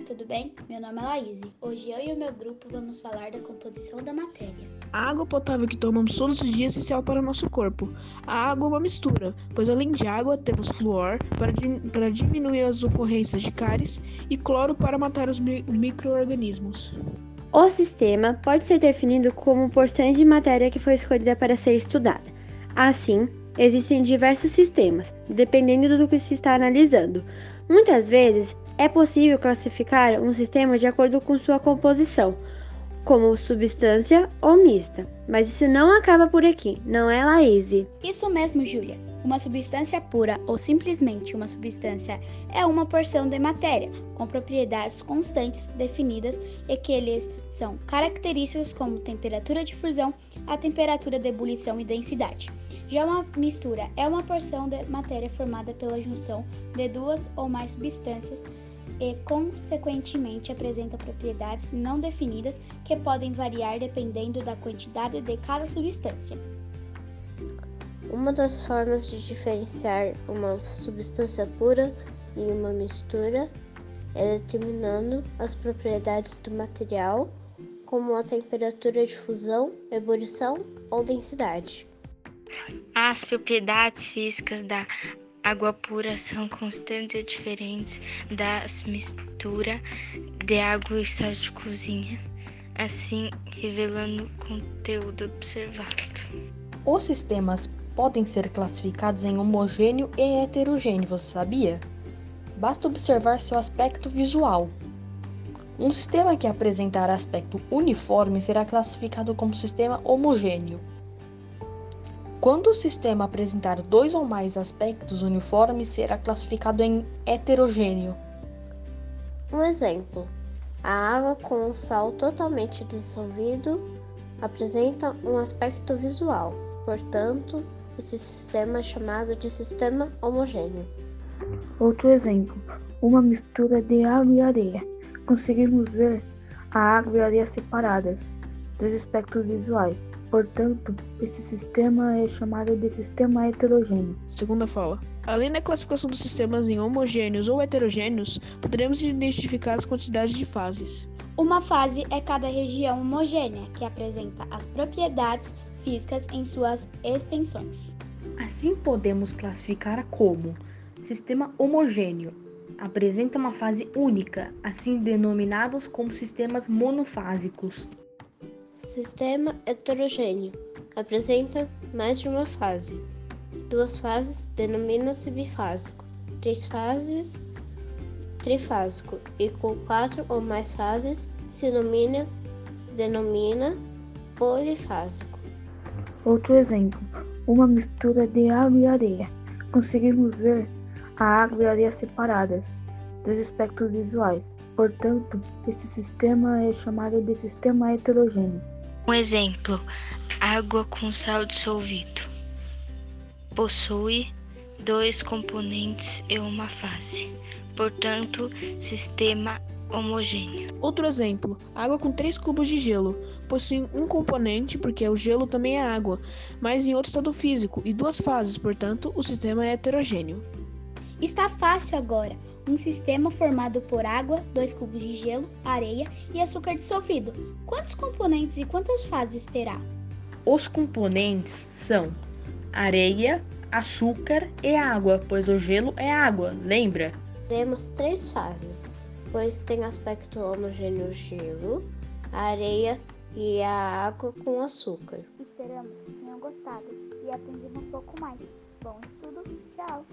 galera, tudo bem? Meu nome é Laís. Hoje eu e o meu grupo vamos falar da composição da matéria. A água potável que tomamos todos os dias é essencial para o nosso corpo. A água é uma mistura, pois além de água temos flúor para, para diminuir as ocorrências de cáries e cloro para matar os mi micro-organismos. O sistema pode ser definido como porções de matéria que foi escolhida para ser estudada. Assim, existem diversos sistemas, dependendo do que se está analisando. Muitas vezes, é possível classificar um sistema de acordo com sua composição, como substância ou mista. Mas isso não acaba por aqui, não é, Laís? Isso mesmo, Júlia. Uma substância pura ou simplesmente uma substância é uma porção de matéria com propriedades constantes definidas e que eles são característicos como temperatura de fusão, a temperatura de ebulição e densidade. Já uma mistura é uma porção de matéria formada pela junção de duas ou mais substâncias e, consequentemente, apresenta propriedades não definidas que podem variar dependendo da quantidade de cada substância. Uma das formas de diferenciar uma substância pura e uma mistura é determinando as propriedades do material, como a temperatura de fusão, ebulição ou densidade. As propriedades físicas da água pura são constantes e diferentes das misturas de água e sal de cozinha, assim revelando o conteúdo observado. Os sistemas podem ser classificados em homogêneo e heterogêneo, você sabia? Basta observar seu aspecto visual. Um sistema que apresentar aspecto uniforme será classificado como sistema homogêneo. Quando o sistema apresentar dois ou mais aspectos uniformes, será classificado em heterogêneo. Um exemplo: a água com o sal totalmente dissolvido apresenta um aspecto visual, portanto, esse sistema é chamado de sistema homogêneo. Outro exemplo: uma mistura de água e areia. Conseguimos ver a água e a areia separadas dos aspectos visuais. Portanto, esse sistema é chamado de sistema heterogêneo. Segunda fala. Além da classificação dos sistemas em homogêneos ou heterogêneos, poderemos identificar as quantidades de fases. Uma fase é cada região homogênea que apresenta as propriedades físicas em suas extensões. Assim podemos classificar como sistema homogêneo apresenta uma fase única, assim denominados como sistemas monofásicos. Sistema heterogêneo apresenta mais de uma fase. Duas fases denomina-se bifásico, três fases trifásico e com quatro ou mais fases se denomina, denomina polifásico. Outro exemplo, uma mistura de água e areia. Conseguimos ver a água e a areia separadas dos aspectos visuais. Portanto, esse sistema é chamado de sistema heterogêneo. Um exemplo: água com sal dissolvido. Possui dois componentes e uma fase, portanto, sistema homogêneo. Outro exemplo: água com três cubos de gelo. Possui um componente, porque o gelo também é água, mas em outro estado físico, e duas fases, portanto, o sistema é heterogêneo. Está fácil agora um sistema formado por água, dois cubos de gelo, areia e açúcar dissolvido. Quantos componentes e quantas fases terá? Os componentes são areia, açúcar e água, pois o gelo é água, lembra? Temos três fases, pois tem aspecto homogêneo o gelo, a areia e a água com açúcar. Esperamos que tenham gostado e aprendido um pouco mais. Bom estudo, tchau!